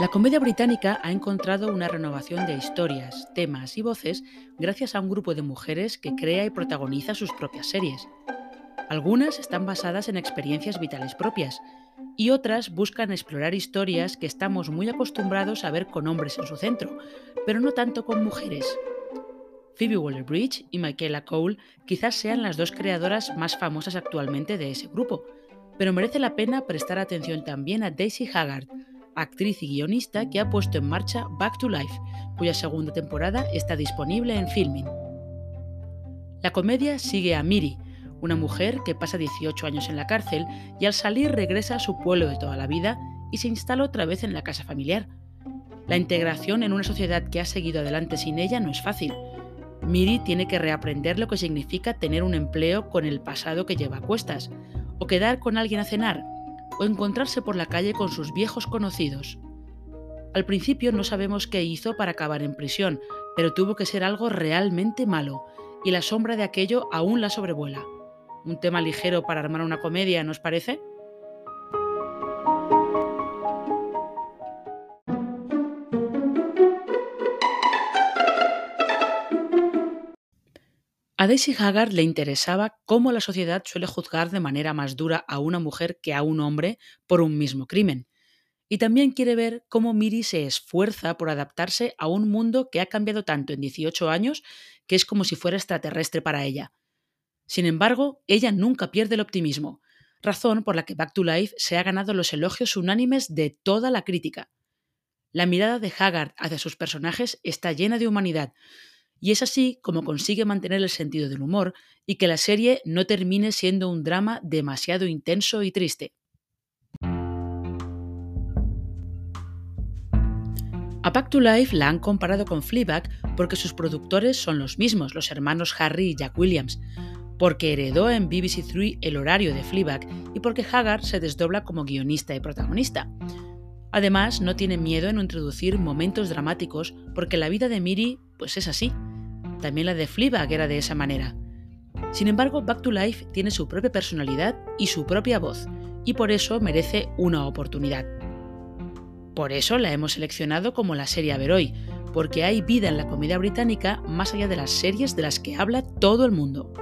La comedia británica ha encontrado una renovación de historias, temas y voces gracias a un grupo de mujeres que crea y protagoniza sus propias series. Algunas están basadas en experiencias vitales propias y otras buscan explorar historias que estamos muy acostumbrados a ver con hombres en su centro, pero no tanto con mujeres. Phoebe Waller-Bridge y Michaela Cole quizás sean las dos creadoras más famosas actualmente de ese grupo, pero merece la pena prestar atención también a Daisy Haggard, actriz y guionista que ha puesto en marcha Back to Life, cuya segunda temporada está disponible en Filming. La comedia sigue a Miri, una mujer que pasa 18 años en la cárcel y al salir regresa a su pueblo de toda la vida y se instala otra vez en la casa familiar. La integración en una sociedad que ha seguido adelante sin ella no es fácil. Miri tiene que reaprender lo que significa tener un empleo con el pasado que lleva a cuestas, o quedar con alguien a cenar, o encontrarse por la calle con sus viejos conocidos. Al principio no sabemos qué hizo para acabar en prisión, pero tuvo que ser algo realmente malo, y la sombra de aquello aún la sobrevuela. Un tema ligero para armar una comedia, ¿nos parece? A Daisy Haggard le interesaba cómo la sociedad suele juzgar de manera más dura a una mujer que a un hombre por un mismo crimen. Y también quiere ver cómo Miri se esfuerza por adaptarse a un mundo que ha cambiado tanto en 18 años que es como si fuera extraterrestre para ella. Sin embargo, ella nunca pierde el optimismo, razón por la que Back to Life se ha ganado los elogios unánimes de toda la crítica. La mirada de Haggard hacia sus personajes está llena de humanidad, y es así como consigue mantener el sentido del humor y que la serie no termine siendo un drama demasiado intenso y triste. A Back to Life la han comparado con Fleabag porque sus productores son los mismos, los hermanos Harry y Jack Williams, porque heredó en BBC Three el horario de Fleabag y porque Haggard se desdobla como guionista y protagonista. Además, no tiene miedo en introducir momentos dramáticos porque la vida de Miri pues es así. También la de Fleabag era de esa manera. Sin embargo, Back to Life tiene su propia personalidad y su propia voz, y por eso merece una oportunidad. Por eso la hemos seleccionado como la serie a ver hoy, porque hay vida en la comedia británica más allá de las series de las que habla todo el mundo.